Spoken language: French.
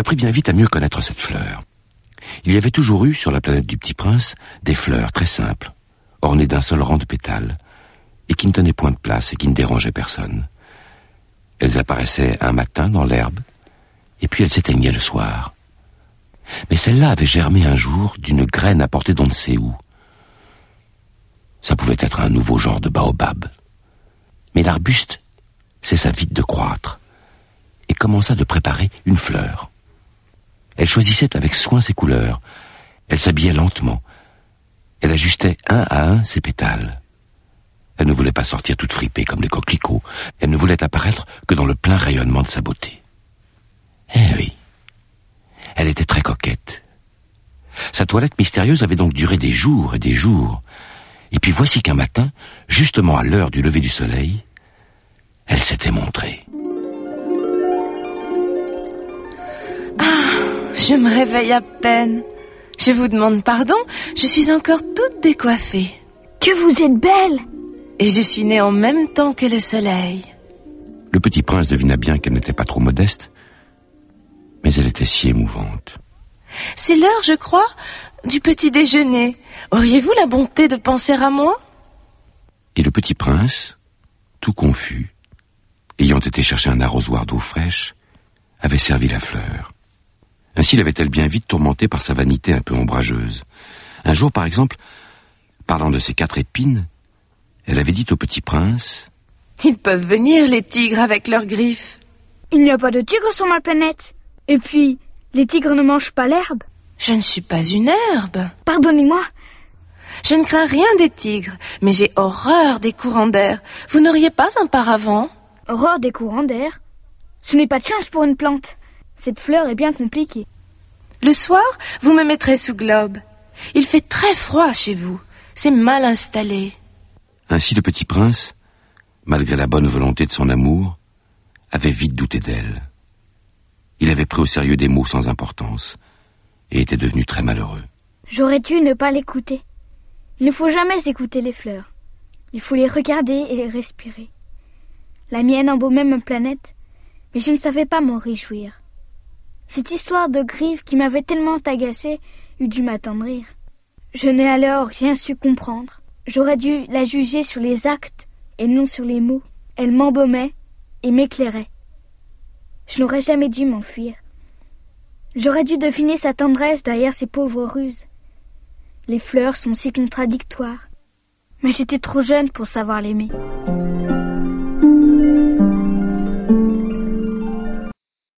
J'appris bien vite à mieux connaître cette fleur. Il y avait toujours eu, sur la planète du Petit Prince, des fleurs très simples, ornées d'un seul rang de pétales, et qui ne tenaient point de place et qui ne dérangeaient personne. Elles apparaissaient un matin dans l'herbe, et puis elles s'éteignaient le soir. Mais celle-là avait germé un jour d'une graine apportée d'on ne sait où. Ça pouvait être un nouveau genre de baobab. Mais l'arbuste cessa vite de croître et commença de préparer une fleur. Elle choisissait avec soin ses couleurs, elle s'habillait lentement, elle ajustait un à un ses pétales. Elle ne voulait pas sortir toute fripée comme les coquelicots, elle ne voulait apparaître que dans le plein rayonnement de sa beauté. Eh oui, elle était très coquette. Sa toilette mystérieuse avait donc duré des jours et des jours. Et puis voici qu'un matin, justement à l'heure du lever du soleil, elle s'était montrée. Je me réveille à peine. Je vous demande pardon, je suis encore toute décoiffée. Que vous êtes belle Et je suis née en même temps que le soleil. Le petit prince devina bien qu'elle n'était pas trop modeste, mais elle était si émouvante. C'est l'heure, je crois, du petit déjeuner. Auriez-vous la bonté de penser à moi? Et le petit prince, tout confus, ayant été chercher un arrosoir d'eau fraîche, avait servi la fleur. Ainsi l'avait-elle bien vite tourmentée par sa vanité un peu ombrageuse. Un jour, par exemple, parlant de ses quatre épines, elle avait dit au petit prince Ils peuvent venir, les tigres, avec leurs griffes. Il n'y a pas de tigres sur ma planète. Et puis, les tigres ne mangent pas l'herbe. Je ne suis pas une herbe. Pardonnez-moi. Je ne crains rien des tigres, mais j'ai horreur des courants d'air. Vous n'auriez pas un paravent? Horreur des courants d'air? Ce n'est pas de chance pour une plante. Cette fleur est bien compliquée. Le soir, vous me mettrez sous globe. Il fait très froid chez vous. C'est mal installé. Ainsi le petit prince, malgré la bonne volonté de son amour, avait vite douté d'elle. Il avait pris au sérieux des mots sans importance et était devenu très malheureux. J'aurais dû ne pas l'écouter. Il ne faut jamais écouter les fleurs. Il faut les regarder et les respirer. La mienne embaumait ma planète, mais je ne savais pas m'en réjouir. Cette histoire de griffes qui m'avait tellement agacé eût dû m'attendrir. Je n'ai alors rien su comprendre. J'aurais dû la juger sur les actes et non sur les mots. Elle m'embaumait et m'éclairait. Je n'aurais jamais dû m'enfuir. J'aurais dû deviner sa tendresse derrière ses pauvres ruses. Les fleurs sont si contradictoires. Mais j'étais trop jeune pour savoir l'aimer.